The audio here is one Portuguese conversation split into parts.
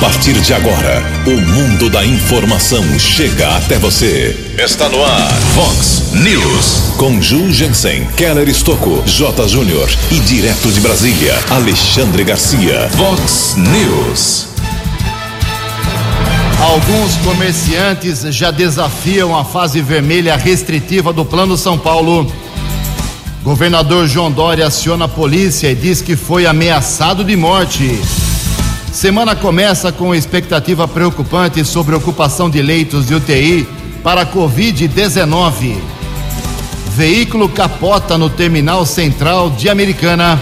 partir de agora, o mundo da informação chega até você. Está no ar, Fox News. Com Ju Jensen, Keller Estocco, J. Júnior e direto de Brasília, Alexandre Garcia. Fox News. Alguns comerciantes já desafiam a fase vermelha restritiva do Plano São Paulo. Governador João Dória aciona a polícia e diz que foi ameaçado de morte. Semana começa com expectativa preocupante sobre ocupação de leitos de UTI para a Covid-19. Veículo capota no terminal central de Americana.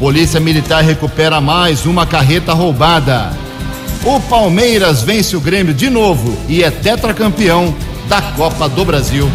Polícia Militar recupera mais uma carreta roubada. O Palmeiras vence o Grêmio de novo e é tetracampeão da Copa do Brasil.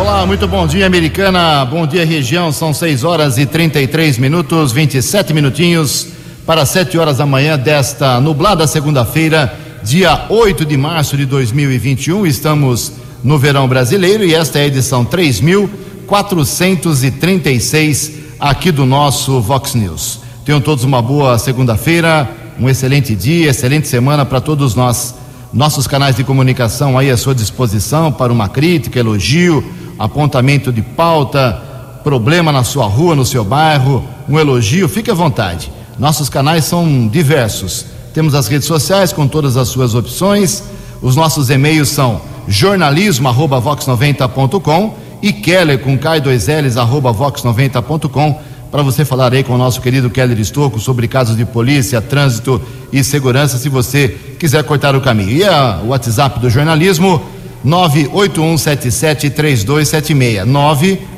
Olá, muito bom dia, Americana. Bom dia, região. São 6 horas e 33 minutos, 27 minutinhos para 7 horas da manhã desta nublada segunda-feira, dia 8 de março de 2021. Estamos no verão brasileiro e esta é a edição 3436 aqui do nosso Vox News. Tenham todos uma boa segunda-feira, um excelente dia, excelente semana para todos nós. Nossos canais de comunicação aí à sua disposição para uma crítica, elogio, apontamento de pauta, problema na sua rua, no seu bairro, um elogio, fique à vontade. Nossos canais são diversos. Temos as redes sociais com todas as suas opções. Os nossos e-mails são jornalismo@vox90.com e keller com k2ls arroba vox90.com para você falar aí com o nosso querido Keller Estocco sobre casos de polícia, trânsito e segurança, se você quiser cortar o caminho. E o WhatsApp do jornalismo 981773276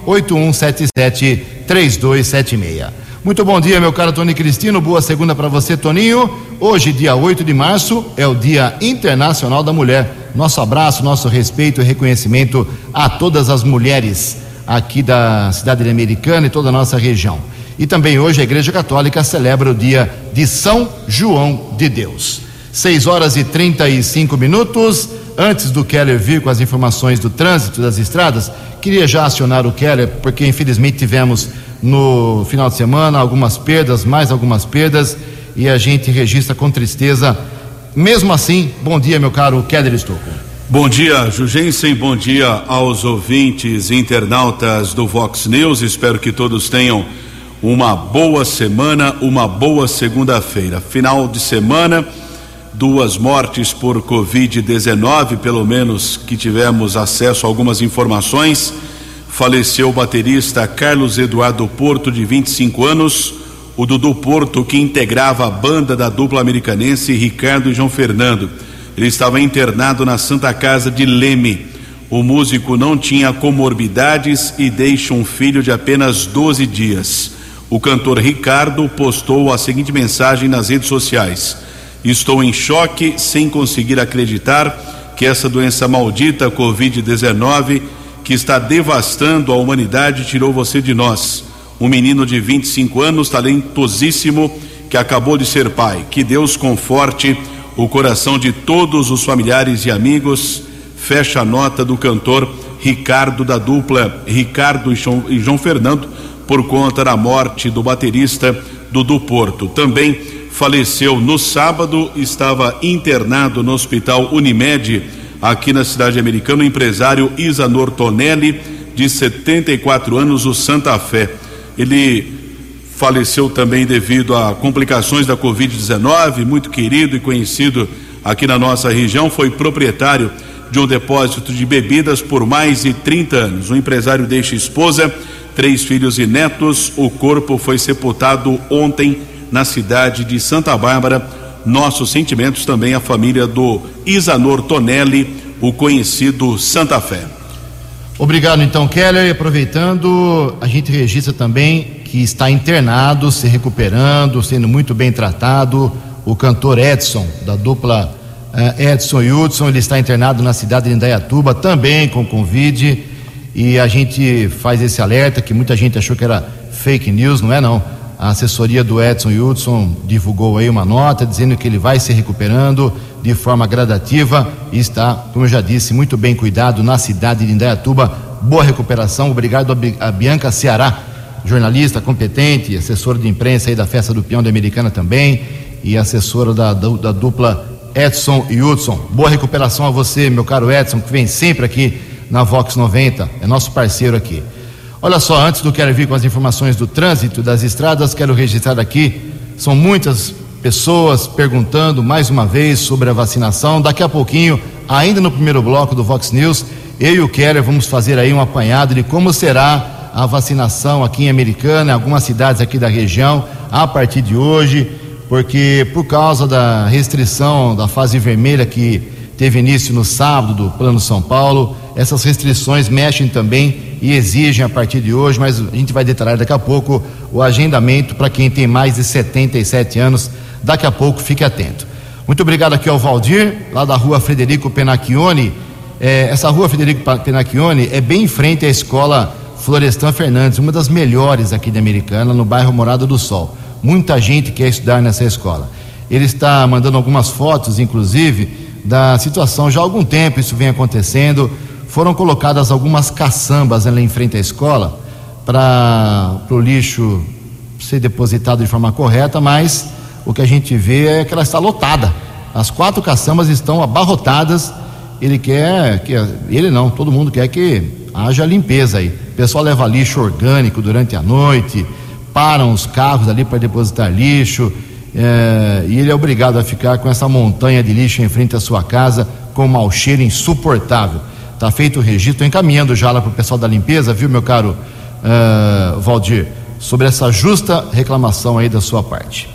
981773276 muito bom dia, meu caro Tony Cristino. Boa segunda para você, Toninho. Hoje, dia 8 de março, é o Dia Internacional da Mulher. Nosso abraço, nosso respeito e reconhecimento a todas as mulheres aqui da cidade americana e toda a nossa região. E também hoje a Igreja Católica celebra o dia de São João de Deus. 6 horas e 35 minutos. Antes do Keller vir com as informações do trânsito das estradas, queria já acionar o Keller, porque infelizmente tivemos no final de semana, algumas perdas, mais algumas perdas, e a gente registra com tristeza. Mesmo assim, bom dia, meu caro Keller Estocco. Bom dia, Jugensen, bom dia aos ouvintes internautas do Vox News. Espero que todos tenham uma boa semana, uma boa segunda-feira. Final de semana, duas mortes por Covid-19, pelo menos que tivemos acesso a algumas informações faleceu o baterista Carlos Eduardo Porto, de 25 anos, o Dudu Porto, que integrava a banda da dupla americanense Ricardo e João Fernando. Ele estava internado na Santa Casa de Leme. O músico não tinha comorbidades e deixa um filho de apenas 12 dias. O cantor Ricardo postou a seguinte mensagem nas redes sociais: Estou em choque sem conseguir acreditar que essa doença maldita Covid-19 que está devastando a humanidade tirou você de nós. Um menino de 25 anos, talentosíssimo, que acabou de ser pai. Que Deus conforte o coração de todos os familiares e amigos. Fecha a nota do cantor Ricardo da dupla Ricardo e João Fernando por conta da morte do baterista Dudu Porto. Também faleceu no sábado, estava internado no Hospital Unimed aqui na cidade americana, o empresário Isanor Tonelli, de 74 anos, o Santa Fé. Ele faleceu também devido a complicações da Covid-19, muito querido e conhecido aqui na nossa região, foi proprietário de um depósito de bebidas por mais de 30 anos. O empresário deixa esposa, três filhos e netos. O corpo foi sepultado ontem na cidade de Santa Bárbara nossos sentimentos também à família do Isanor Tonelli, o conhecido Santa Fé. Obrigado então, Keller. E aproveitando, a gente registra também que está internado, se recuperando, sendo muito bem tratado, o cantor Edson, da dupla uh, Edson e Hudson, ele está internado na cidade de Indaiatuba, também com Covid, e a gente faz esse alerta que muita gente achou que era fake news, não é não a assessoria do Edson Hudson divulgou aí uma nota dizendo que ele vai se recuperando de forma gradativa e está, como eu já disse, muito bem cuidado na cidade de Indaiatuba. Boa recuperação. Obrigado a Bianca Ceará, jornalista competente, assessora de imprensa aí da Festa do Peão da Americana também. e assessora da, da dupla Edson e Hudson. Boa recuperação a você, meu caro Edson, que vem sempre aqui na Vox 90, é nosso parceiro aqui. Olha só, antes do Quero Vir com as informações do trânsito das estradas, quero registrar aqui, são muitas pessoas perguntando mais uma vez sobre a vacinação. Daqui a pouquinho, ainda no primeiro bloco do Vox News, eu e o Keller vamos fazer aí um apanhado de como será a vacinação aqui em Americana, em algumas cidades aqui da região, a partir de hoje, porque por causa da restrição da fase vermelha que teve início no sábado do Plano São Paulo, essas restrições mexem também e exigem a partir de hoje, mas a gente vai detalhar daqui a pouco o agendamento para quem tem mais de 77 anos. Daqui a pouco, fique atento. Muito obrigado aqui ao Valdir, lá da rua Frederico Penacchione. É, essa rua Federico Penacchione é bem em frente à escola Florestan Fernandes, uma das melhores aqui de Americana, no bairro Morada do Sol. Muita gente quer estudar nessa escola. Ele está mandando algumas fotos, inclusive, da situação. Já há algum tempo isso vem acontecendo. Foram colocadas algumas caçambas ali em frente à escola para o lixo ser depositado de forma correta, mas o que a gente vê é que ela está lotada. As quatro caçambas estão abarrotadas ele quer que ele não, todo mundo quer que haja limpeza aí. O pessoal leva lixo orgânico durante a noite, param os carros ali para depositar lixo, é, e ele é obrigado a ficar com essa montanha de lixo em frente à sua casa com um mau cheiro insuportável. Tá feito o registro, estou encaminhando já lá para o pessoal da limpeza, viu, meu caro uh, Valdir, sobre essa justa reclamação aí da sua parte.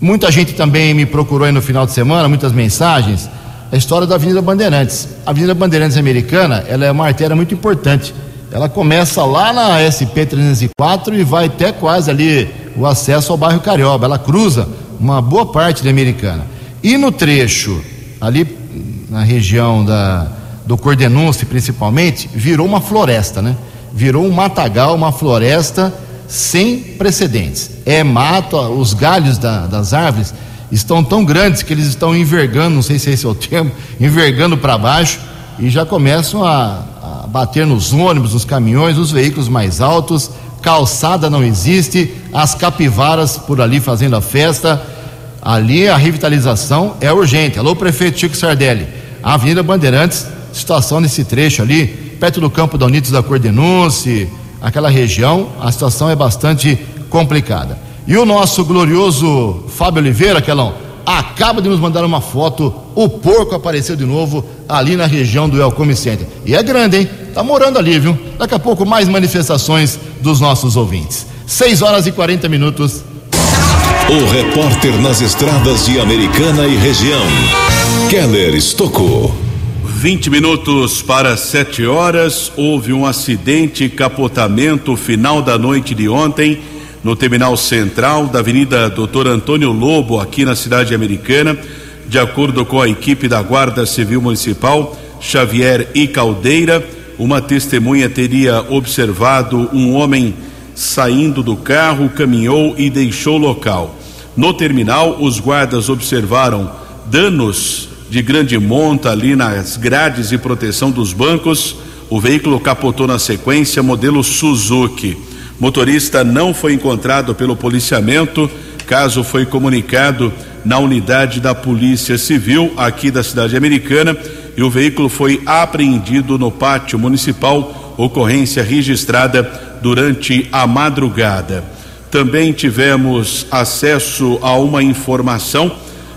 Muita gente também me procurou aí no final de semana, muitas mensagens a história da Avenida Bandeirantes. A Avenida Bandeirantes Americana, ela é uma artéria muito importante. Ela começa lá na SP 304 e vai até quase ali o acesso ao bairro Carioba. Ela cruza uma boa parte da Americana. E no trecho, ali na região da, do Cordenunce principalmente, virou uma floresta, né? Virou um matagal, uma floresta sem precedentes. É mato, os galhos da, das árvores estão tão grandes que eles estão envergando, não sei se esse é o termo, envergando para baixo e já começam a, a, bater nos ônibus, nos caminhões, nos veículos mais altos. Calçada não existe, as capivaras por ali fazendo a festa. Ali a revitalização é urgente. Alô, prefeito Chico Sardelli. A Avenida Bandeirantes, situação nesse trecho ali, perto do campo da Unidos da Cordenúncia, aquela região, a situação é bastante complicada. E o nosso glorioso Fábio Oliveira, Kelão, acaba de nos mandar uma foto. O porco apareceu de novo ali na região do Elcome Center. E é grande, hein? Tá morando ali, viu? Daqui a pouco mais manifestações dos nossos ouvintes. 6 horas e 40 minutos. O repórter nas estradas de Americana e região, Keller Estocou. 20 minutos para 7 horas, houve um acidente, capotamento final da noite de ontem no terminal central da Avenida Doutor Antônio Lobo, aqui na cidade americana. De acordo com a equipe da Guarda Civil Municipal, Xavier e Caldeira, uma testemunha teria observado um homem saindo do carro, caminhou e deixou o local. No terminal, os guardas observaram danos de grande monta ali nas grades de proteção dos bancos. O veículo capotou na sequência, modelo Suzuki. Motorista não foi encontrado pelo policiamento. Caso foi comunicado na unidade da Polícia Civil aqui da cidade americana e o veículo foi apreendido no pátio municipal. Ocorrência registrada durante a madrugada. Também tivemos acesso a uma informação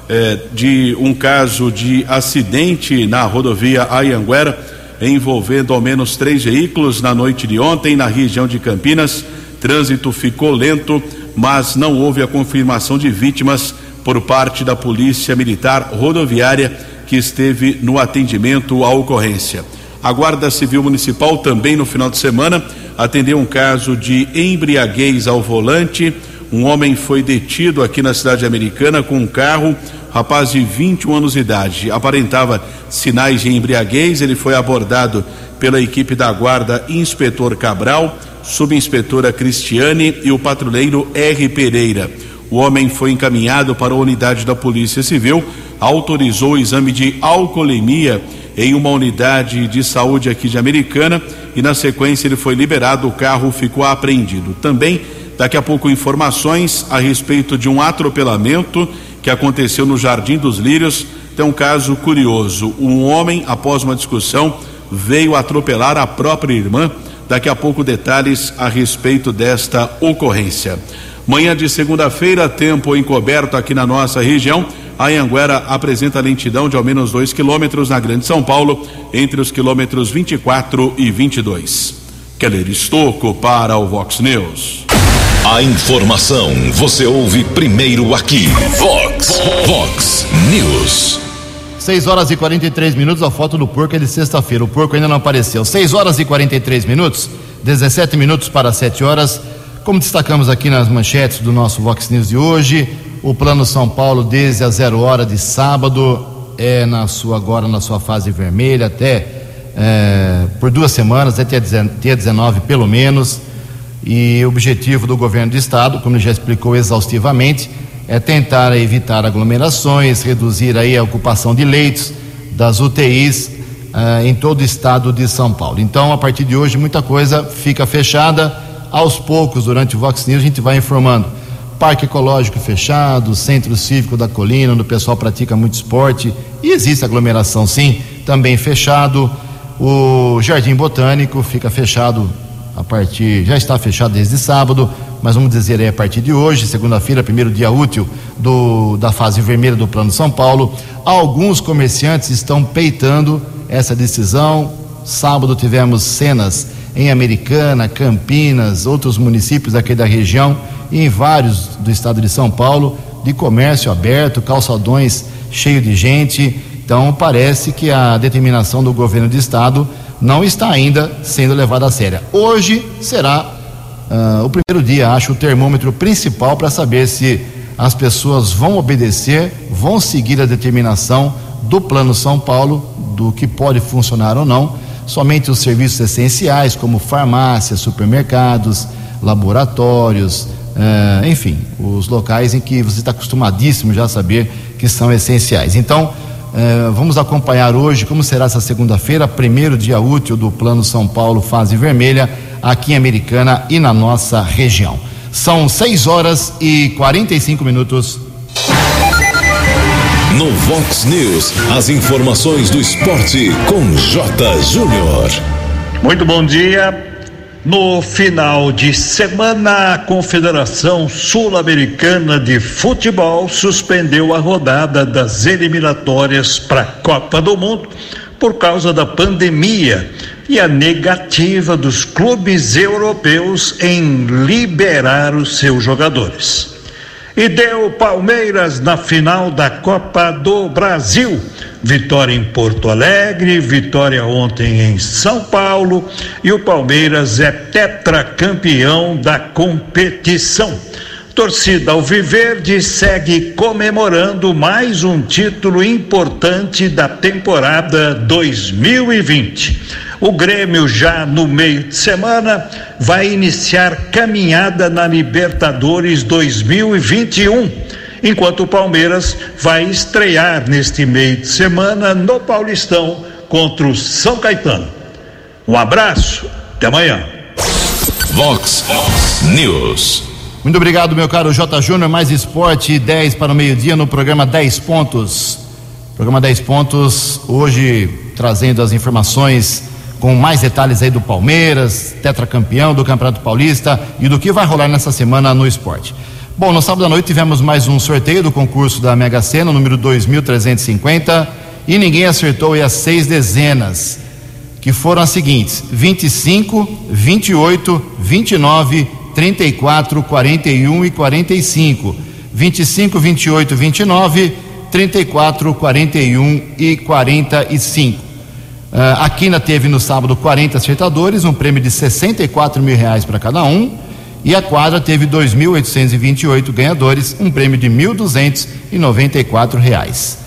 eh, de um caso de acidente na rodovia Ayanguera envolvendo ao menos três veículos na noite de ontem na região de Campinas. Trânsito ficou lento, mas não houve a confirmação de vítimas por parte da Polícia Militar Rodoviária que esteve no atendimento à ocorrência. A Guarda Civil Municipal também no final de semana atendeu um caso de embriaguez ao volante. Um homem foi detido aqui na cidade americana com um carro rapaz de 21 anos de idade, aparentava sinais de embriaguez. Ele foi abordado pela equipe da guarda Inspetor Cabral, subinspetora Cristiane e o patrulheiro R. Pereira. O homem foi encaminhado para a unidade da Polícia Civil, autorizou o exame de alcoolemia em uma unidade de saúde aqui de Americana e na sequência ele foi liberado, o carro ficou apreendido. Também daqui a pouco informações a respeito de um atropelamento que aconteceu no Jardim dos Lírios. Tem um caso curioso: um homem, após uma discussão, veio atropelar a própria irmã. Daqui a pouco detalhes a respeito desta ocorrência. Manhã de segunda-feira, tempo encoberto aqui na nossa região. A Anguera apresenta lentidão de ao menos 2 quilômetros na Grande São Paulo, entre os quilômetros 24 e 22. Keller Estocco para o Vox News. A informação você ouve primeiro aqui. Vox, Vox News. 6 horas e 43 minutos, a foto do porco é de sexta-feira. O porco ainda não apareceu. 6 horas e 43 minutos, 17 minutos para 7 horas. Como destacamos aqui nas manchetes do nosso Vox News de hoje, o Plano São Paulo, desde a zero hora de sábado, é na sua agora na sua fase vermelha, até é, por duas semanas, até dia 19 pelo menos. E o objetivo do governo do estado, como já explicou exaustivamente, é tentar evitar aglomerações, reduzir aí a ocupação de leitos das UTIs uh, em todo o estado de São Paulo. Então, a partir de hoje, muita coisa fica fechada. Aos poucos, durante o Vox News, a gente vai informando. Parque ecológico fechado, centro cívico da colina, onde o pessoal pratica muito esporte e existe aglomeração sim, também fechado. O Jardim Botânico fica fechado a partir, já está fechado desde sábado, mas vamos dizer aí a partir de hoje, segunda-feira, primeiro dia útil do, da fase vermelha do Plano São Paulo. Alguns comerciantes estão peitando essa decisão. Sábado tivemos cenas em Americana, Campinas, outros municípios aqui da região e em vários do estado de São Paulo, de comércio aberto, calçadões cheios de gente. Então parece que a determinação do governo do estado não está ainda sendo levada a sério. Hoje será uh, o primeiro dia, acho, o termômetro principal para saber se as pessoas vão obedecer, vão seguir a determinação do Plano São Paulo, do que pode funcionar ou não. Somente os serviços essenciais, como farmácias, supermercados, laboratórios, uh, enfim, os locais em que você está acostumadíssimo já a saber que são essenciais. Então, eh, vamos acompanhar hoje como será essa segunda-feira, primeiro dia útil do Plano São Paulo Fase Vermelha, aqui em Americana e na nossa região. São 6 horas e 45 minutos. No Vox News, as informações do esporte com J. Júnior. Muito bom dia. No final de semana, a Confederação Sul-Americana de Futebol suspendeu a rodada das eliminatórias para a Copa do Mundo por causa da pandemia e a negativa dos clubes europeus em liberar os seus jogadores. E deu Palmeiras na final da Copa do Brasil. Vitória em Porto Alegre, vitória ontem em São Paulo e o Palmeiras é tetracampeão da competição. Torcida Alviverde segue comemorando mais um título importante da temporada 2020. O Grêmio, já no meio de semana, vai iniciar caminhada na Libertadores 2021, enquanto o Palmeiras vai estrear neste meio de semana no Paulistão contra o São Caetano. Um abraço, até amanhã. Vox News. Muito obrigado, meu caro J. Júnior. Mais esporte, 10 para o meio-dia no programa 10 Pontos. Programa 10 Pontos, hoje trazendo as informações com mais detalhes aí do Palmeiras, tetracampeão do Campeonato Paulista e do que vai rolar nessa semana no esporte. Bom, no sábado à noite tivemos mais um sorteio do concurso da Mega Sena, número 2350, e ninguém acertou as seis dezenas, que foram as seguintes: 25, 28, 29, 34, 41 e 45. 25, 28, 29, 34, 41 e 45. Uh, a Quina teve no sábado 40 acertadores, um prêmio de 64 mil reais para cada um. E a quadra teve 2.828 ganhadores, um prêmio de 1.294 reais.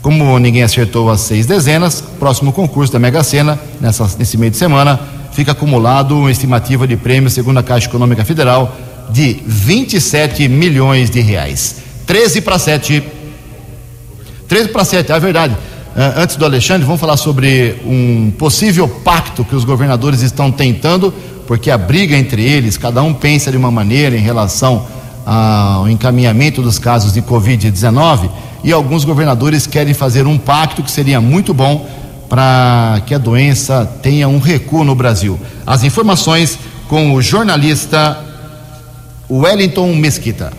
Como ninguém acertou as seis dezenas, próximo concurso da Mega Sena, nessa, nesse meio de semana, fica acumulado uma estimativa de prêmio, segundo a Caixa Econômica Federal, de 27 milhões de reais. 13 para 7. 13 para 7, é verdade. Uh, antes do Alexandre, vamos falar sobre um possível pacto que os governadores estão tentando, porque a briga entre eles, cada um pensa de uma maneira em relação ao encaminhamento dos casos de Covid-19 e alguns governadores querem fazer um pacto que seria muito bom para que a doença tenha um recuo no Brasil. As informações com o jornalista Wellington Mesquita.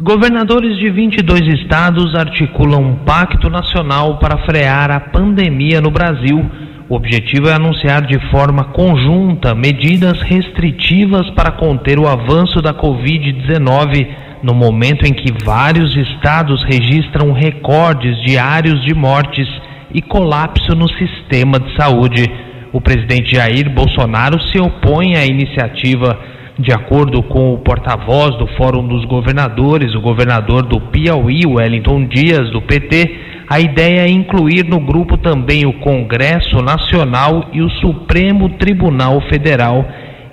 Governadores de 22 estados articulam um pacto nacional para frear a pandemia no Brasil. O objetivo é anunciar de forma conjunta medidas restritivas para conter o avanço da Covid-19 no momento em que vários estados registram recordes diários de mortes e colapso no sistema de saúde. O presidente Jair Bolsonaro se opõe à iniciativa. De acordo com o porta-voz do Fórum dos Governadores, o governador do Piauí, Wellington Dias, do PT, a ideia é incluir no grupo também o Congresso Nacional e o Supremo Tribunal Federal.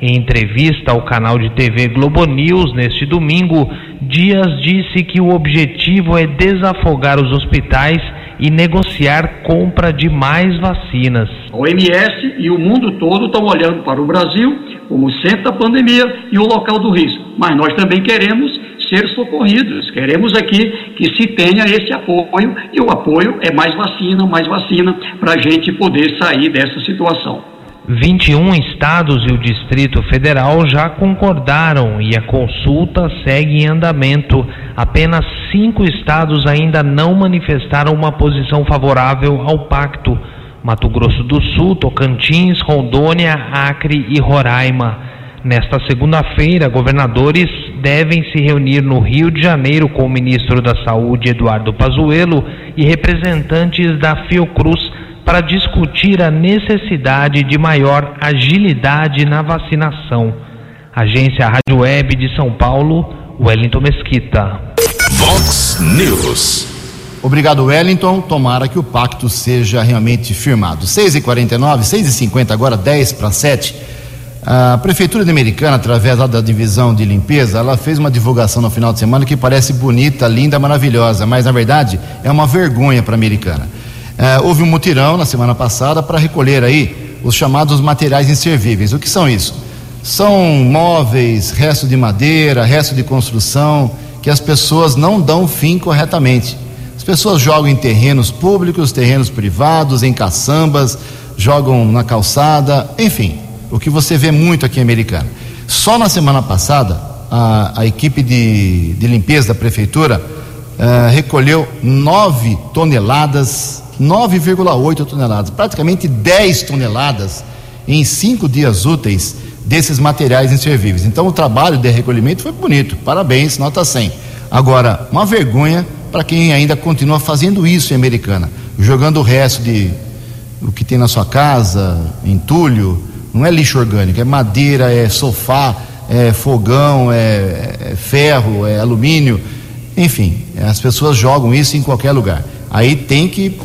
Em entrevista ao canal de TV Globo News neste domingo, Dias disse que o objetivo é desafogar os hospitais e negociar compra de mais vacinas. A OMS e o mundo todo estão olhando para o Brasil como centro da pandemia e o local do risco. Mas nós também queremos ser socorridos. Queremos aqui que se tenha esse apoio e o apoio é mais vacina, mais vacina para a gente poder sair dessa situação. 21 estados e o Distrito Federal já concordaram e a consulta segue em andamento. Apenas cinco estados ainda não manifestaram uma posição favorável ao pacto: Mato Grosso do Sul, Tocantins, Rondônia, Acre e Roraima. Nesta segunda-feira, governadores devem se reunir no Rio de Janeiro com o ministro da Saúde, Eduardo Pazuello, e representantes da Fiocruz para discutir a necessidade de maior agilidade na vacinação. Agência Rádio Web de São Paulo, Wellington Mesquita. Vox News. Obrigado, Wellington. Tomara que o pacto seja realmente firmado. 6h49, 6h50, agora 10 para 7. A Prefeitura de Americana, através da divisão de limpeza, ela fez uma divulgação no final de semana que parece bonita, linda, maravilhosa, mas na verdade é uma vergonha para a Americana. É, houve um mutirão na semana passada para recolher aí os chamados materiais inservíveis. O que são isso? São móveis, resto de madeira, resto de construção, que as pessoas não dão fim corretamente. As pessoas jogam em terrenos públicos, terrenos privados, em caçambas, jogam na calçada, enfim, o que você vê muito aqui em Americana. Só na semana passada, a, a equipe de, de limpeza da prefeitura uh, recolheu 9 toneladas 9,8 toneladas, praticamente 10 toneladas em cinco dias úteis desses materiais inservíveis. Então o trabalho de recolhimento foi bonito, parabéns, nota 100. Agora, uma vergonha para quem ainda continua fazendo isso em Americana, jogando o resto de o que tem na sua casa, entulho, não é lixo orgânico, é madeira, é sofá, é fogão, é, é ferro, é alumínio, enfim, as pessoas jogam isso em qualquer lugar. Aí tem que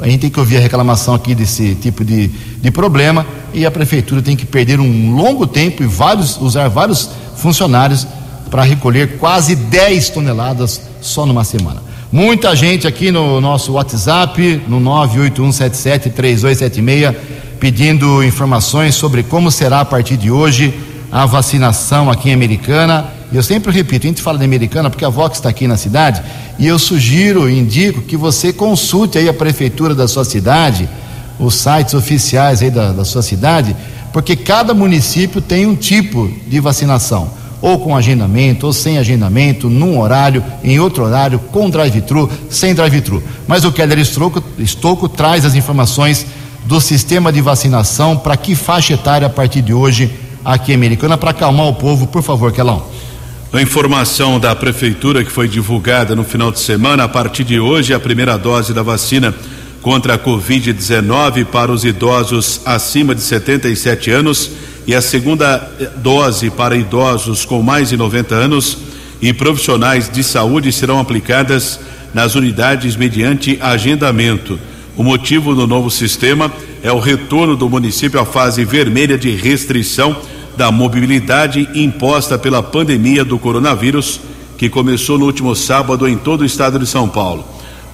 a gente tem que ouvir a reclamação aqui desse tipo de, de problema e a prefeitura tem que perder um longo tempo e vários, usar vários funcionários para recolher quase 10 toneladas só numa semana. Muita gente aqui no nosso WhatsApp, no 981773276, pedindo informações sobre como será a partir de hoje a vacinação aqui em Americana. Eu sempre repito, a gente fala de Americana porque a Vox está aqui na cidade e eu sugiro, indico que você consulte aí a prefeitura da sua cidade, os sites oficiais aí da, da sua cidade, porque cada município tem um tipo de vacinação, ou com agendamento, ou sem agendamento, num horário, em outro horário, com drive-thru, sem drive-thru. Mas o Keller Estocco traz as informações do sistema de vacinação para que faixa etária a partir de hoje aqui em Americana, para acalmar o povo, por favor, Kelão. A informação da prefeitura que foi divulgada no final de semana, a partir de hoje, a primeira dose da vacina contra a Covid-19 para os idosos acima de 77 anos e a segunda dose para idosos com mais de 90 anos e profissionais de saúde serão aplicadas nas unidades mediante agendamento. O motivo do novo sistema é o retorno do município à fase vermelha de restrição da mobilidade imposta pela pandemia do coronavírus, que começou no último sábado em todo o estado de São Paulo.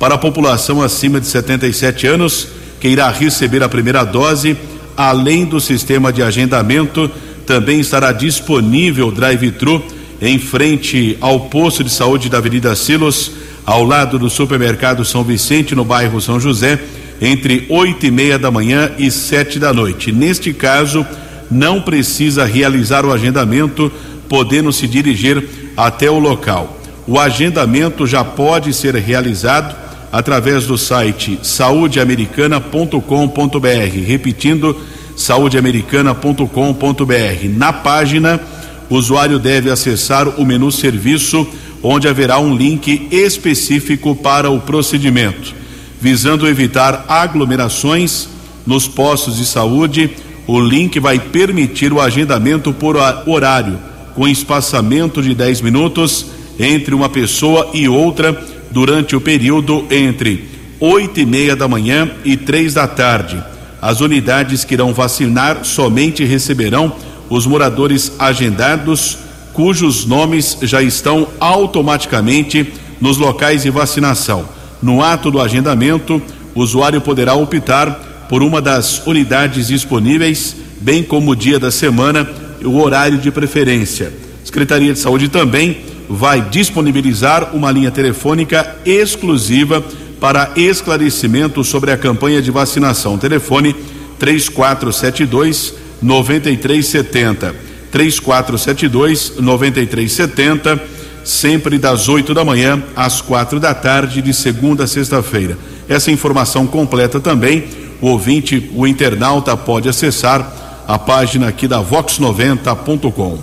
Para a população acima de 77 anos, que irá receber a primeira dose, além do sistema de agendamento, também estará disponível drive-thru em frente ao posto de saúde da Avenida Silos, ao lado do supermercado São Vicente, no bairro São José, entre oito e meia da manhã e sete da noite. Neste caso, não precisa realizar o agendamento, podendo se dirigir até o local. O agendamento já pode ser realizado através do site saudeamericana.com.br. Repetindo, saudeamericana.com.br. Na página, o usuário deve acessar o menu serviço, onde haverá um link específico para o procedimento. Visando evitar aglomerações nos postos de saúde, o link vai permitir o agendamento por horário, com espaçamento de 10 minutos entre uma pessoa e outra durante o período entre oito e meia da manhã e três da tarde. As unidades que irão vacinar somente receberão os moradores agendados cujos nomes já estão automaticamente nos locais de vacinação. No ato do agendamento, o usuário poderá optar por uma das unidades disponíveis, bem como o dia da semana e o horário de preferência. Secretaria de Saúde também vai disponibilizar uma linha telefônica exclusiva para esclarecimento sobre a campanha de vacinação. Telefone 3472 9370. 3472 9370, sempre das 8 da manhã às quatro da tarde, de segunda a sexta-feira. Essa informação completa também, o ouvinte, o internauta pode acessar a página aqui da vox90.com.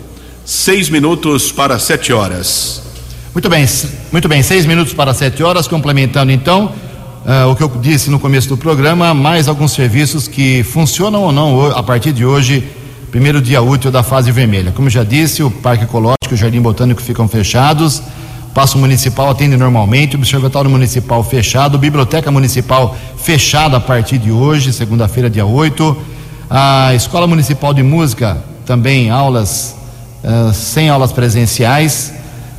Seis minutos para sete horas. Muito bem, muito bem, seis minutos para sete horas, complementando então uh, o que eu disse no começo do programa, mais alguns serviços que funcionam ou não a partir de hoje, primeiro dia útil da fase vermelha. Como já disse, o Parque Ecológico e o Jardim Botânico ficam fechados, o Paço Municipal atende normalmente, Observatório Municipal fechado, Biblioteca Municipal fechada a partir de hoje, segunda-feira, dia 8. A Escola Municipal de Música também aulas uh, sem aulas presenciais,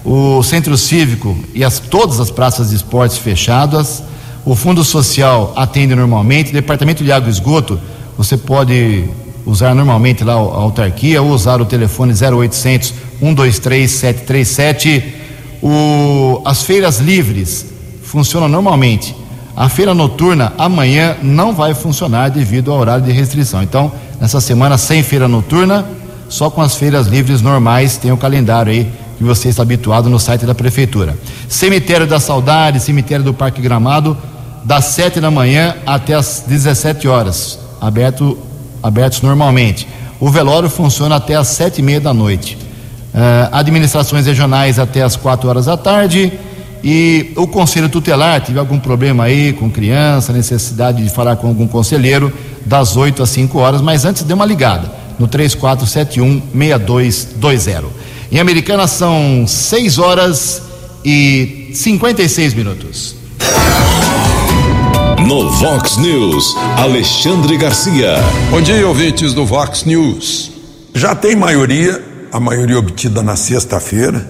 o Centro Cívico e as, todas as praças de esportes fechadas, o Fundo Social atende normalmente, Departamento de Água e Esgoto, você pode usar normalmente lá a autarquia ou usar o telefone 0800 123 737. O, as feiras livres funcionam normalmente. A feira noturna amanhã não vai funcionar devido ao horário de restrição. Então, nessa semana sem feira noturna, só com as feiras livres normais tem o calendário aí que você está habituado no site da prefeitura. Cemitério da Saudade, cemitério do Parque Gramado, das 7 da manhã até as 17 horas, aberto, abertos normalmente. O velório funciona até as sete e meia da noite. Uh, administrações regionais até as 4 horas da tarde. E o conselho tutelar, tiver algum problema aí com criança, necessidade de falar com algum conselheiro, das 8 às 5 horas, mas antes dê uma ligada no 3471-6220. Em Americana são 6 horas e 56 minutos. No Vox News, Alexandre Garcia. Bom dia, ouvintes do Vox News. Já tem maioria, a maioria obtida na sexta-feira,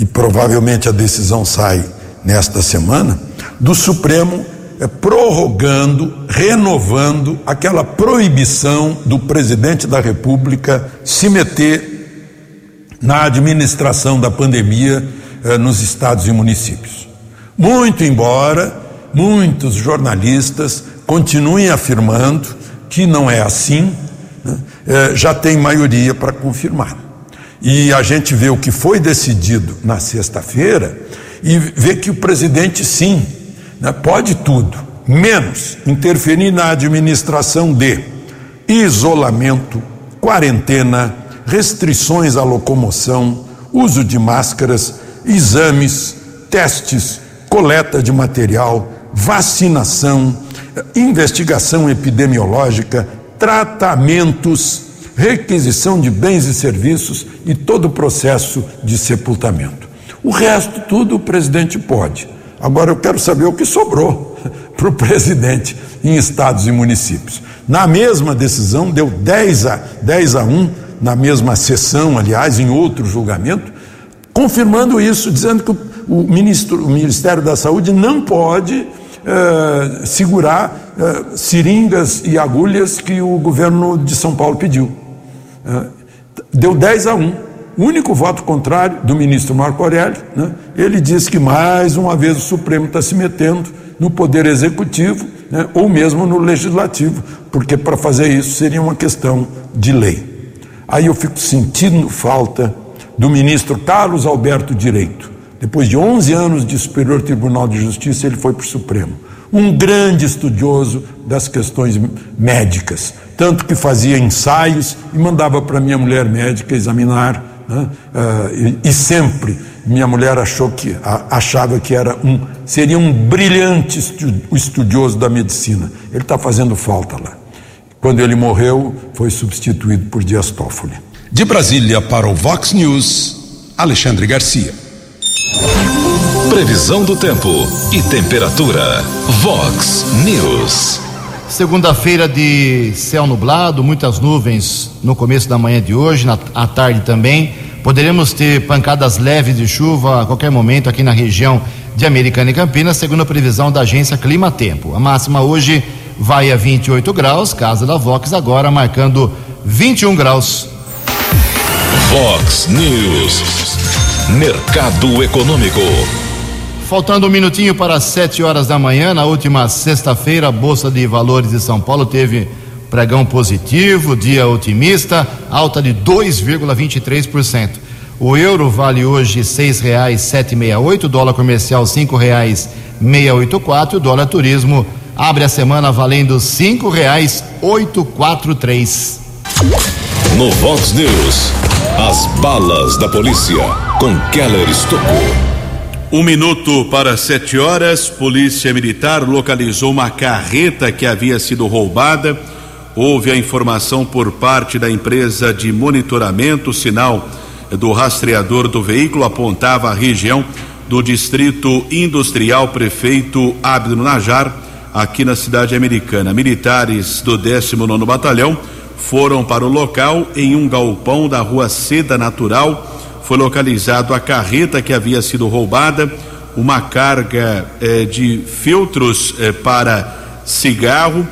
e provavelmente a decisão sai nesta semana, do Supremo é, prorrogando, renovando aquela proibição do presidente da República se meter na administração da pandemia é, nos estados e municípios. Muito embora muitos jornalistas continuem afirmando que não é assim, né, é, já tem maioria para confirmar. E a gente vê o que foi decidido na sexta-feira e vê que o presidente, sim, né, pode tudo, menos interferir na administração de isolamento, quarentena, restrições à locomoção, uso de máscaras, exames, testes, coleta de material, vacinação, investigação epidemiológica, tratamentos, requisição de bens e serviços e todo o processo de sepultamento. O resto, tudo o presidente pode. Agora eu quero saber o que sobrou para o presidente em estados e municípios. Na mesma decisão, deu 10 a, 10 a 1, na mesma sessão, aliás, em outro julgamento, confirmando isso, dizendo que o, ministro, o Ministério da Saúde não pode eh, segurar eh, seringas e agulhas que o governo de São Paulo pediu. Deu 10 a 1. O único voto contrário do ministro Marco Aurélio, né, ele diz que mais uma vez o Supremo está se metendo no poder executivo né, ou mesmo no legislativo, porque para fazer isso seria uma questão de lei. Aí eu fico sentindo falta do ministro Carlos Alberto Direito. Depois de 11 anos de Superior Tribunal de Justiça, ele foi para o Supremo. Um grande estudioso das questões médicas, tanto que fazia ensaios e mandava para minha mulher médica examinar né? Uh, e, e, sempre minha mulher achou que, a, achava que era um, seria um brilhante estudioso da medicina. Ele está fazendo falta lá. Quando ele morreu, foi substituído por Dias Toffoli. De Brasília para o Vox News, Alexandre Garcia. Previsão do tempo e temperatura. Vox News. Segunda-feira de céu nublado, muitas nuvens no começo da manhã de hoje, na, à tarde também. Poderemos ter pancadas leves de chuva a qualquer momento aqui na região de Americana e Campinas, segundo a previsão da agência Clima Tempo. A máxima hoje vai a 28 graus, casa da Vox agora marcando 21 graus. Vox News. Mercado Econômico. Faltando um minutinho para 7 horas da manhã, na última sexta-feira, a Bolsa de Valores de São Paulo teve pregão positivo, dia otimista, alta de 2,23%. O euro vale hoje R$ 6,768, dólar comercial R$ 5,684, o dólar turismo abre a semana valendo R$ 5,843. No Vox News, as balas da polícia com Keller Estocou. Um minuto para sete horas, Polícia Militar localizou uma carreta que havia sido roubada. Houve a informação por parte da empresa de monitoramento, sinal do rastreador do veículo apontava a região do Distrito Industrial Prefeito Abdo Najar, aqui na cidade americana. Militares do 19 Batalhão foram para o local em um galpão da rua Seda Natural foi localizado a carreta que havia sido roubada, uma carga eh, de filtros eh, para cigarro.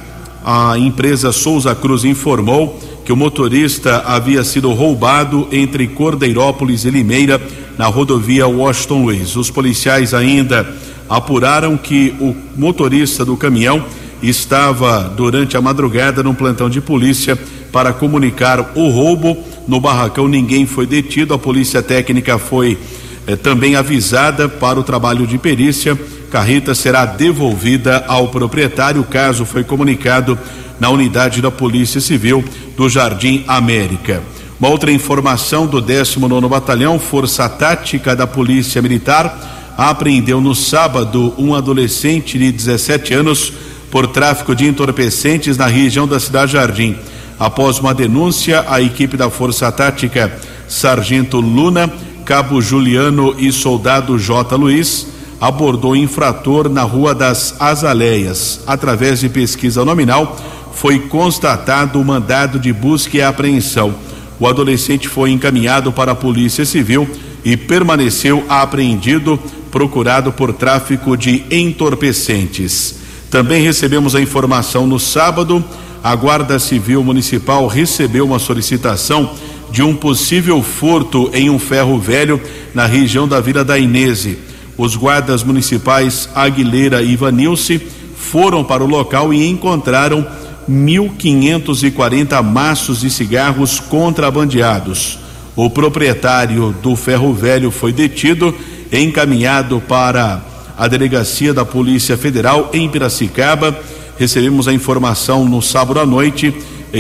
A empresa Souza Cruz informou que o motorista havia sido roubado entre Cordeirópolis e Limeira, na rodovia Washington Luiz. Os policiais ainda apuraram que o motorista do caminhão estava durante a madrugada num plantão de polícia para comunicar o roubo no barracão ninguém foi detido, a polícia técnica foi eh, também avisada para o trabalho de perícia. Carreta será devolvida ao proprietário. O caso foi comunicado na unidade da Polícia Civil do Jardim América. Uma outra informação do 19 Batalhão, Força Tática da Polícia Militar, apreendeu no sábado um adolescente de 17 anos por tráfico de entorpecentes na região da Cidade Jardim. Após uma denúncia, a equipe da Força Tática, Sargento Luna, Cabo Juliano e Soldado J. Luiz, abordou infrator na Rua das Azaleias. Através de pesquisa nominal, foi constatado o mandado de busca e apreensão. O adolescente foi encaminhado para a Polícia Civil e permaneceu apreendido, procurado por tráfico de entorpecentes. Também recebemos a informação no sábado a Guarda Civil Municipal recebeu uma solicitação de um possível furto em um ferro velho na região da Vila da Inese. Os guardas municipais Aguilera e Ivanilce foram para o local e encontraram 1.540 maços de cigarros contrabandeados. O proprietário do ferro velho foi detido, encaminhado para a delegacia da Polícia Federal em Piracicaba recebemos a informação no sábado à noite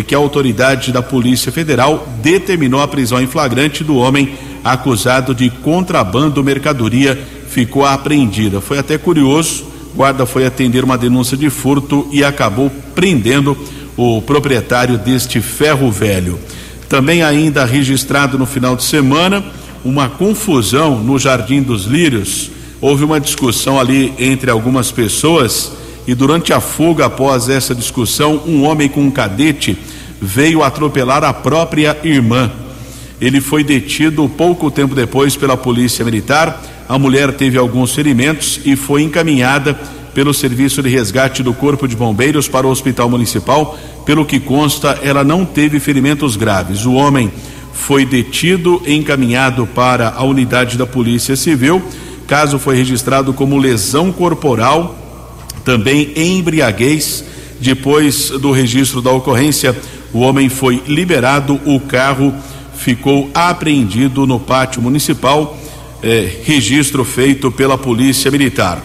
que a autoridade da Polícia Federal determinou a prisão em flagrante do homem acusado de contrabando mercadoria ficou apreendida. Foi até curioso, guarda foi atender uma denúncia de furto e acabou prendendo o proprietário deste ferro velho. Também ainda registrado no final de semana uma confusão no Jardim dos Lírios. Houve uma discussão ali entre algumas pessoas e durante a fuga após essa discussão, um homem com um cadete veio atropelar a própria irmã. Ele foi detido pouco tempo depois pela polícia militar. A mulher teve alguns ferimentos e foi encaminhada pelo serviço de resgate do Corpo de Bombeiros para o Hospital Municipal. Pelo que consta, ela não teve ferimentos graves. O homem foi detido e encaminhado para a unidade da Polícia Civil. Caso foi registrado como lesão corporal, também embriaguez. Depois do registro da ocorrência, o homem foi liberado, o carro ficou apreendido no pátio municipal. Eh, registro feito pela Polícia Militar.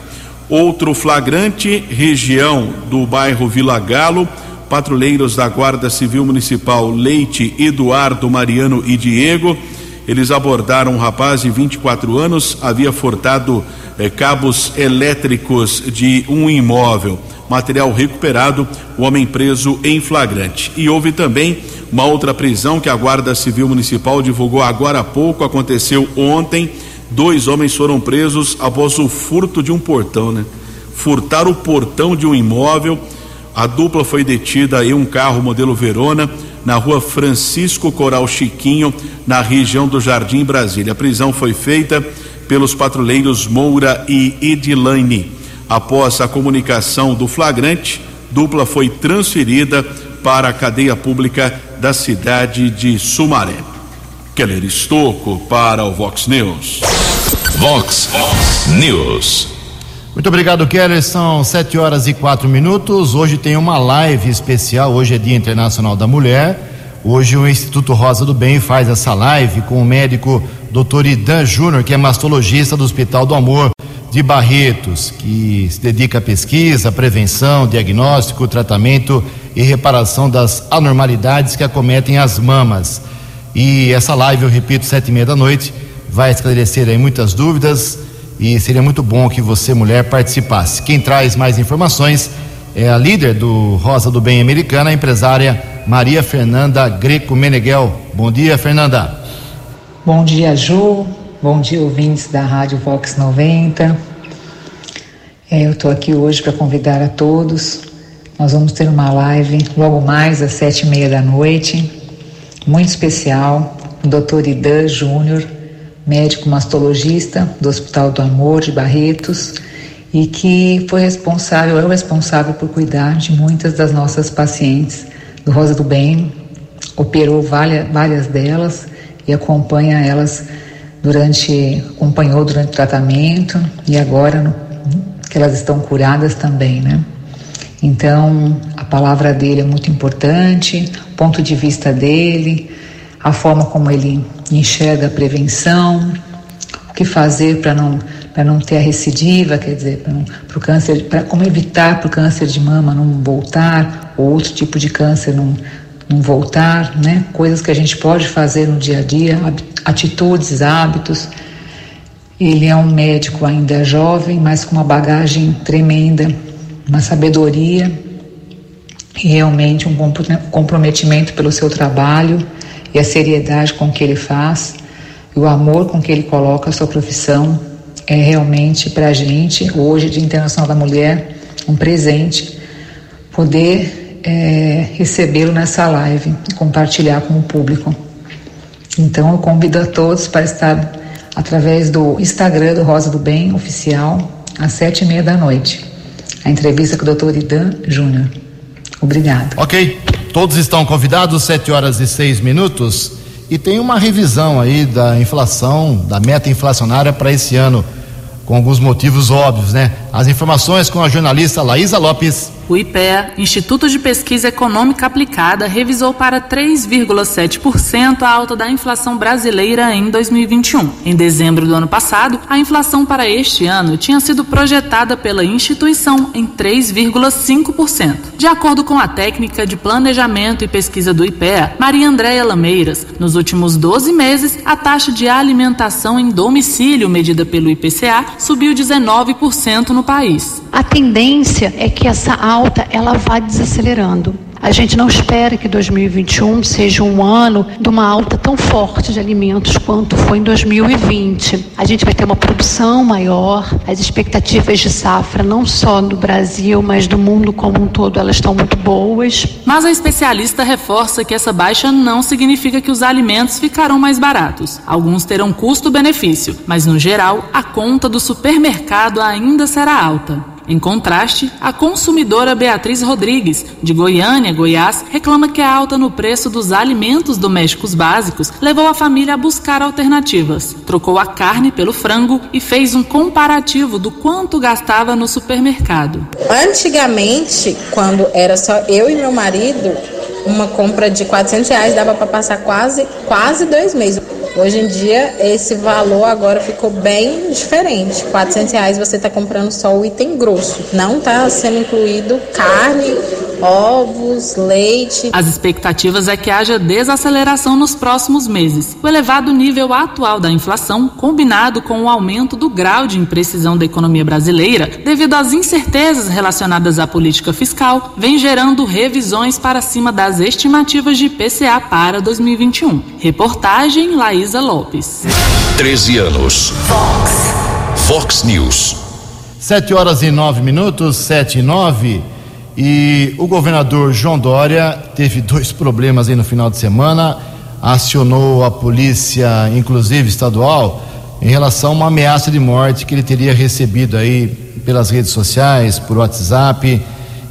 Outro flagrante, região do bairro Vila Galo, patrulheiros da Guarda Civil Municipal Leite, Eduardo, Mariano e Diego. Eles abordaram um rapaz de 24 anos, havia furtado eh, cabos elétricos de um imóvel. Material recuperado, o homem preso em flagrante. E houve também uma outra prisão que a Guarda Civil Municipal divulgou agora há pouco, aconteceu ontem. Dois homens foram presos após o furto de um portão, né? Furtar o portão de um imóvel. A dupla foi detida em um carro modelo Verona, na rua Francisco Coral Chiquinho, na região do Jardim Brasília. A prisão foi feita pelos patrulheiros Moura e Edilane. Após a comunicação do flagrante, dupla foi transferida para a cadeia pública da cidade de Sumaré. Keller Estocco para o Vox News. Vox News. Muito obrigado, Keller. São sete horas e quatro minutos. Hoje tem uma live especial. Hoje é Dia Internacional da Mulher. Hoje o Instituto Rosa do Bem faz essa live com o médico Dr. Idan Júnior, que é mastologista do Hospital do Amor de Barretos, que se dedica à pesquisa, prevenção, diagnóstico, tratamento e reparação das anormalidades que acometem as mamas. E essa live, eu repito, sete e meia da noite, vai esclarecer aí muitas dúvidas e seria muito bom que você, mulher, participasse. Quem traz mais informações é a líder do Rosa do Bem Americana, a empresária Maria Fernanda Greco Meneghel. Bom dia, Fernanda. Bom dia, Ju. Bom dia, ouvintes da Rádio Vox 90. É, eu estou aqui hoje para convidar a todos. Nós vamos ter uma live logo mais às sete e meia da noite, muito especial, o Dr. Idan Júnior, médico mastologista do Hospital do Amor de Barretos e que foi responsável, é o responsável por cuidar de muitas das nossas pacientes do Rosa do Bem, operou várias, delas e acompanha elas durante, acompanhou durante o tratamento e agora no, que elas estão curadas também, né? Então, a palavra dele é muito importante, o ponto de vista dele, a forma como ele enxerga a prevenção, o que fazer para não para não ter a recidiva, quer dizer, para o câncer, para como evitar para o câncer de mama não voltar ou outro tipo de câncer não não voltar, né? Coisas que a gente pode fazer no dia a dia, atitudes, hábitos. Ele é um médico ainda jovem, mas com uma bagagem tremenda, uma sabedoria e realmente um comprometimento pelo seu trabalho e a seriedade com que ele faz e o amor com que ele coloca a sua profissão é realmente para a gente, hoje, de Internacional da Mulher, um presente poder é, recebê-lo nessa live e compartilhar com o público. Então eu convido a todos para estar através do Instagram do Rosa do Bem Oficial, às sete e meia da noite. A entrevista com o Dr. Idan Júnior. Obrigado. Ok, todos estão convidados, sete horas e seis minutos. E tem uma revisão aí da inflação, da meta inflacionária para esse ano, com alguns motivos óbvios, né? As informações com a jornalista Laísa Lopes. O IPEA, Instituto de Pesquisa Econômica Aplicada, revisou para 3,7% a alta da inflação brasileira em 2021. Em dezembro do ano passado, a inflação para este ano tinha sido projetada pela instituição em 3,5%. De acordo com a técnica de planejamento e pesquisa do IPEA, Maria Andréia Lameiras, nos últimos 12 meses, a taxa de alimentação em domicílio medida pelo IPCA subiu 19% no país. A tendência é que essa alta ela vá desacelerando. A gente não espera que 2021 seja um ano de uma alta tão forte de alimentos quanto foi em 2020. A gente vai ter uma produção maior, as expectativas de safra, não só no Brasil, mas do mundo como um todo, elas estão muito boas. Mas a especialista reforça que essa baixa não significa que os alimentos ficarão mais baratos. Alguns terão custo-benefício, mas no geral, a conta do supermercado ainda será alta. Em contraste, a consumidora Beatriz Rodrigues, de Goiânia, Goiás, reclama que a alta no preço dos alimentos domésticos básicos levou a família a buscar alternativas. Trocou a carne pelo frango e fez um comparativo do quanto gastava no supermercado. Antigamente, quando era só eu e meu marido, uma compra de 400 reais dava para passar quase, quase dois meses. Hoje em dia, esse valor agora ficou bem diferente. 400 reais você está comprando só o item grosso. Não está sendo incluído carne, ovos, leite. As expectativas é que haja desaceleração nos próximos meses. O elevado nível atual da inflação, combinado com o aumento do grau de imprecisão da economia brasileira, devido às incertezas relacionadas à política fiscal, vem gerando revisões para cima das estimativas de PCA para 2021. Reportagem Laísa Lopes. 13 anos. Fox. Fox News. 7 horas e 9 minutos, 7 e 9. E o governador João Dória teve dois problemas aí no final de semana. Acionou a polícia, inclusive estadual, em relação a uma ameaça de morte que ele teria recebido aí pelas redes sociais, por WhatsApp.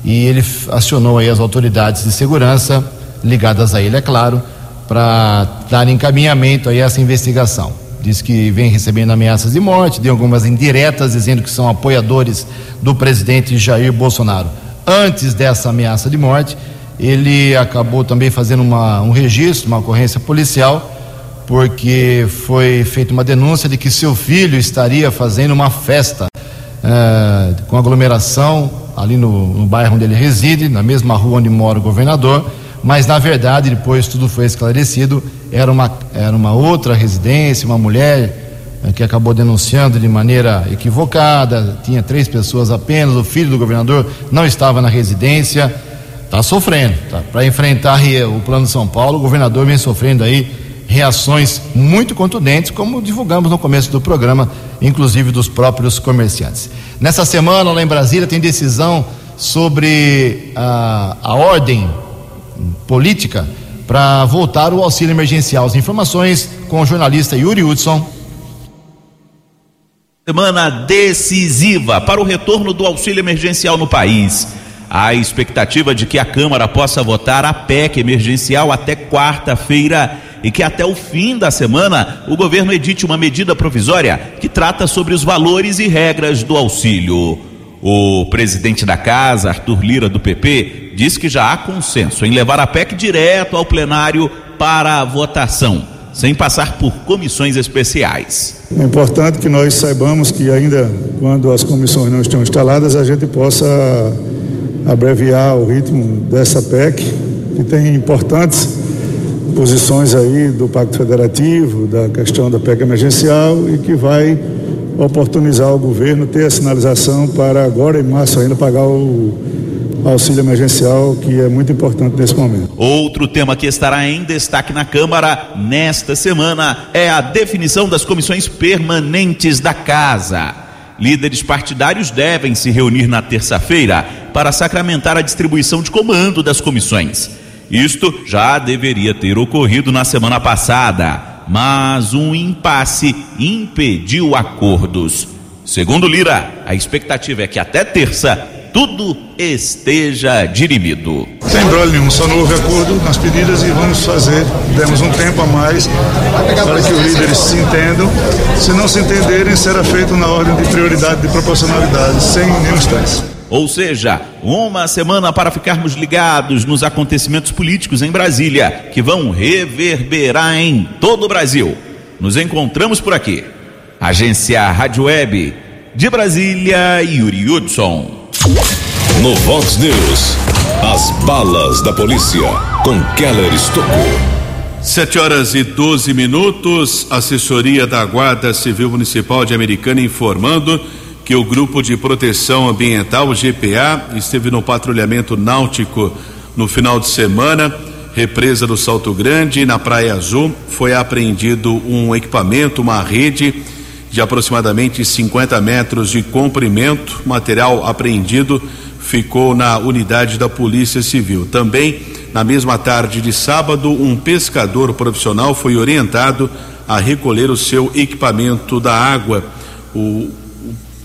E ele acionou aí as autoridades de segurança, ligadas a ele, é claro, para dar encaminhamento aí a essa investigação. Diz que vem recebendo ameaças de morte, deu algumas indiretas dizendo que são apoiadores do presidente Jair Bolsonaro antes dessa ameaça de morte, ele acabou também fazendo uma, um registro, uma ocorrência policial, porque foi feita uma denúncia de que seu filho estaria fazendo uma festa é, com aglomeração ali no, no bairro onde ele reside, na mesma rua onde mora o governador, mas na verdade, depois tudo foi esclarecido, era uma, era uma outra residência, uma mulher que acabou denunciando de maneira equivocada, tinha três pessoas apenas, o filho do governador não estava na residência, está sofrendo. Tá? Para enfrentar o plano São Paulo, o governador vem sofrendo aí reações muito contundentes, como divulgamos no começo do programa, inclusive dos próprios comerciantes. Nessa semana, lá em Brasília, tem decisão sobre a, a ordem política para voltar o auxílio emergencial. As informações com o jornalista Yuri Hudson. Semana decisiva para o retorno do auxílio emergencial no país. A expectativa de que a Câmara possa votar a PEC emergencial até quarta-feira e que até o fim da semana o governo edite uma medida provisória que trata sobre os valores e regras do auxílio. O presidente da casa, Arthur Lira, do PP, diz que já há consenso em levar a PEC direto ao plenário para a votação sem passar por comissões especiais. É importante que nós saibamos que ainda quando as comissões não estão instaladas, a gente possa abreviar o ritmo dessa PEC, que tem importantes posições aí do Pacto Federativo, da questão da PEC emergencial e que vai oportunizar o governo ter a sinalização para agora em março ainda pagar o auxílio emergencial, que é muito importante nesse momento. Outro tema que estará em destaque na Câmara nesta semana é a definição das comissões permanentes da Casa. Líderes partidários devem se reunir na terça-feira para sacramentar a distribuição de comando das comissões. Isto já deveria ter ocorrido na semana passada, mas um impasse impediu acordos. Segundo Lira, a expectativa é que até terça tudo esteja dirimido. Sem brolho nenhum, só não houve acordo nas pedidas e vamos fazer, demos um tempo a mais para que os líderes se entendam. Se não se entenderem, será feito na ordem de prioridade de proporcionalidade, sem nenhum estresse. Ou seja, uma semana para ficarmos ligados nos acontecimentos políticos em Brasília, que vão reverberar em todo o Brasil. Nos encontramos por aqui. Agência Rádio Web de Brasília, Yuri Hudson. No Vox News, as balas da polícia com Keller Estocou. Sete horas e 12 minutos, assessoria da Guarda Civil Municipal de Americana informando que o Grupo de Proteção Ambiental, o GPA, esteve no patrulhamento náutico no final de semana, represa do Salto Grande, na Praia Azul, foi apreendido um equipamento, uma rede de aproximadamente 50 metros de comprimento. Material apreendido ficou na unidade da Polícia Civil. Também, na mesma tarde de sábado, um pescador profissional foi orientado a recolher o seu equipamento da água. O,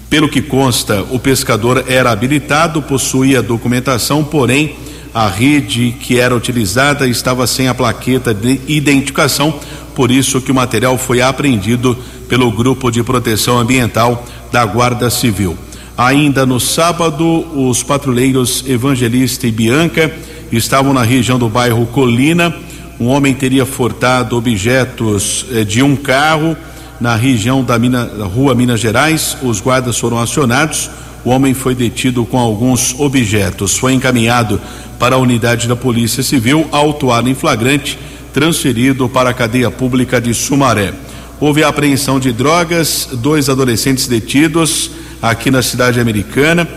Pelo que consta, o pescador era habilitado, possuía documentação, porém a rede que era utilizada estava sem a plaqueta de identificação, por isso que o material foi apreendido pelo Grupo de Proteção Ambiental da Guarda Civil. Ainda no sábado, os patrulheiros Evangelista e Bianca estavam na região do bairro Colina. Um homem teria furtado objetos eh, de um carro na região da, Mina, da rua Minas Gerais. Os guardas foram acionados. O homem foi detido com alguns objetos. Foi encaminhado para a unidade da Polícia Civil, autuado em flagrante, transferido para a cadeia pública de Sumaré. Houve a apreensão de drogas, dois adolescentes detidos aqui na cidade americana.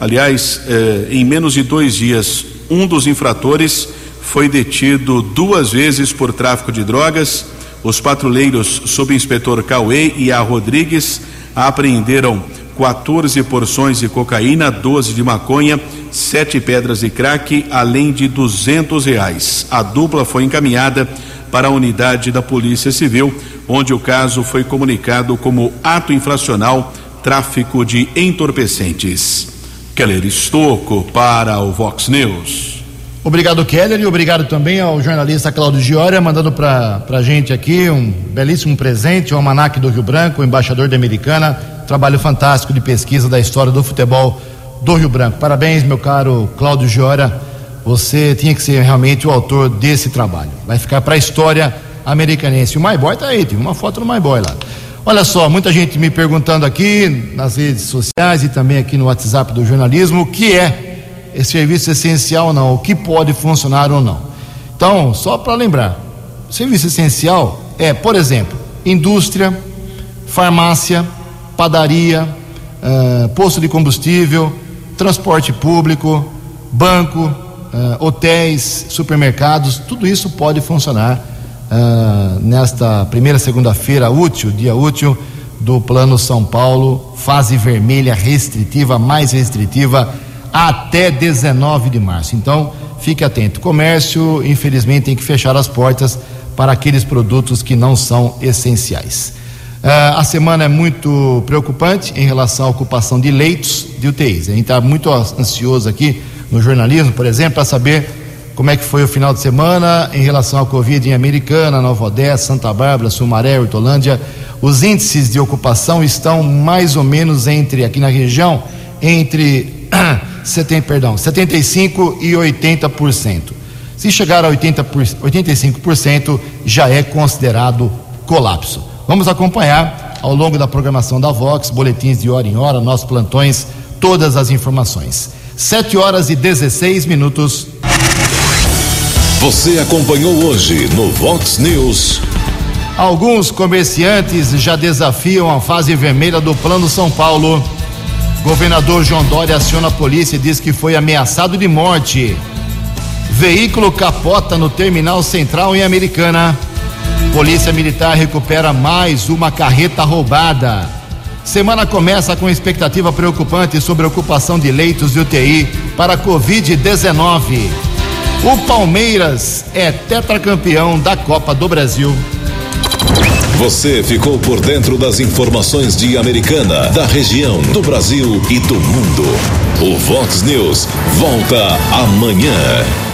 Aliás, eh, em menos de dois dias, um dos infratores foi detido duas vezes por tráfico de drogas. Os patrulheiros, subinspetor Cauê e a Rodrigues, apreenderam 14 porções de cocaína, 12 de maconha, sete pedras de crack, além de duzentos reais. A dupla foi encaminhada para a unidade da Polícia Civil, onde o caso foi comunicado como ato infracional tráfico de entorpecentes. Keller Estocco para o Vox News. Obrigado, Keller, e obrigado também ao jornalista Cláudio Gioria, mandando para a gente aqui um belíssimo presente, o Almanac do Rio Branco, o embaixador da Americana, trabalho fantástico de pesquisa da história do futebol do Rio Branco. Parabéns, meu caro Cláudio Gioria, você tinha que ser realmente o autor desse trabalho. Vai ficar para a história americanense. O My Boy tá aí, tem uma foto do My Boy lá. Olha só, muita gente me perguntando aqui nas redes sociais e também aqui no WhatsApp do jornalismo o que é esse serviço essencial ou não, o que pode funcionar ou não. Então, só para lembrar, serviço essencial é, por exemplo, indústria, farmácia, padaria, uh, posto de combustível, transporte público, banco, uh, hotéis, supermercados, tudo isso pode funcionar uh, nesta primeira segunda-feira útil, dia útil do Plano São Paulo, fase vermelha restritiva, mais restritiva, até 19 de março. Então, fique atento. Comércio, infelizmente, tem que fechar as portas para aqueles produtos que não são essenciais. Uh, a semana é muito preocupante em relação à ocupação de leitos de UTIs. A gente está muito ansioso aqui no jornalismo, por exemplo, para saber como é que foi o final de semana em relação à Covid em Americana, Nova Odessa, Santa Bárbara, Sumaré, Hortolândia. Os índices de ocupação estão mais ou menos entre, aqui na região, entre 70, perdão, 75% e 80%. Se chegar a 80 por, 85%, já é considerado colapso. Vamos acompanhar ao longo da programação da Vox, boletins de hora em hora, nossos plantões, todas as informações. 7 horas e 16 minutos. Você acompanhou hoje no Vox News. Alguns comerciantes já desafiam a fase vermelha do Plano São Paulo. Governador João Dória aciona a polícia e diz que foi ameaçado de morte. Veículo capota no terminal central em Americana. Polícia Militar recupera mais uma carreta roubada. Semana começa com expectativa preocupante sobre a ocupação de leitos de UTI para Covid-19. O Palmeiras é tetracampeão da Copa do Brasil. Você ficou por dentro das informações de Americana, da região, do Brasil e do mundo. O Vox News volta amanhã.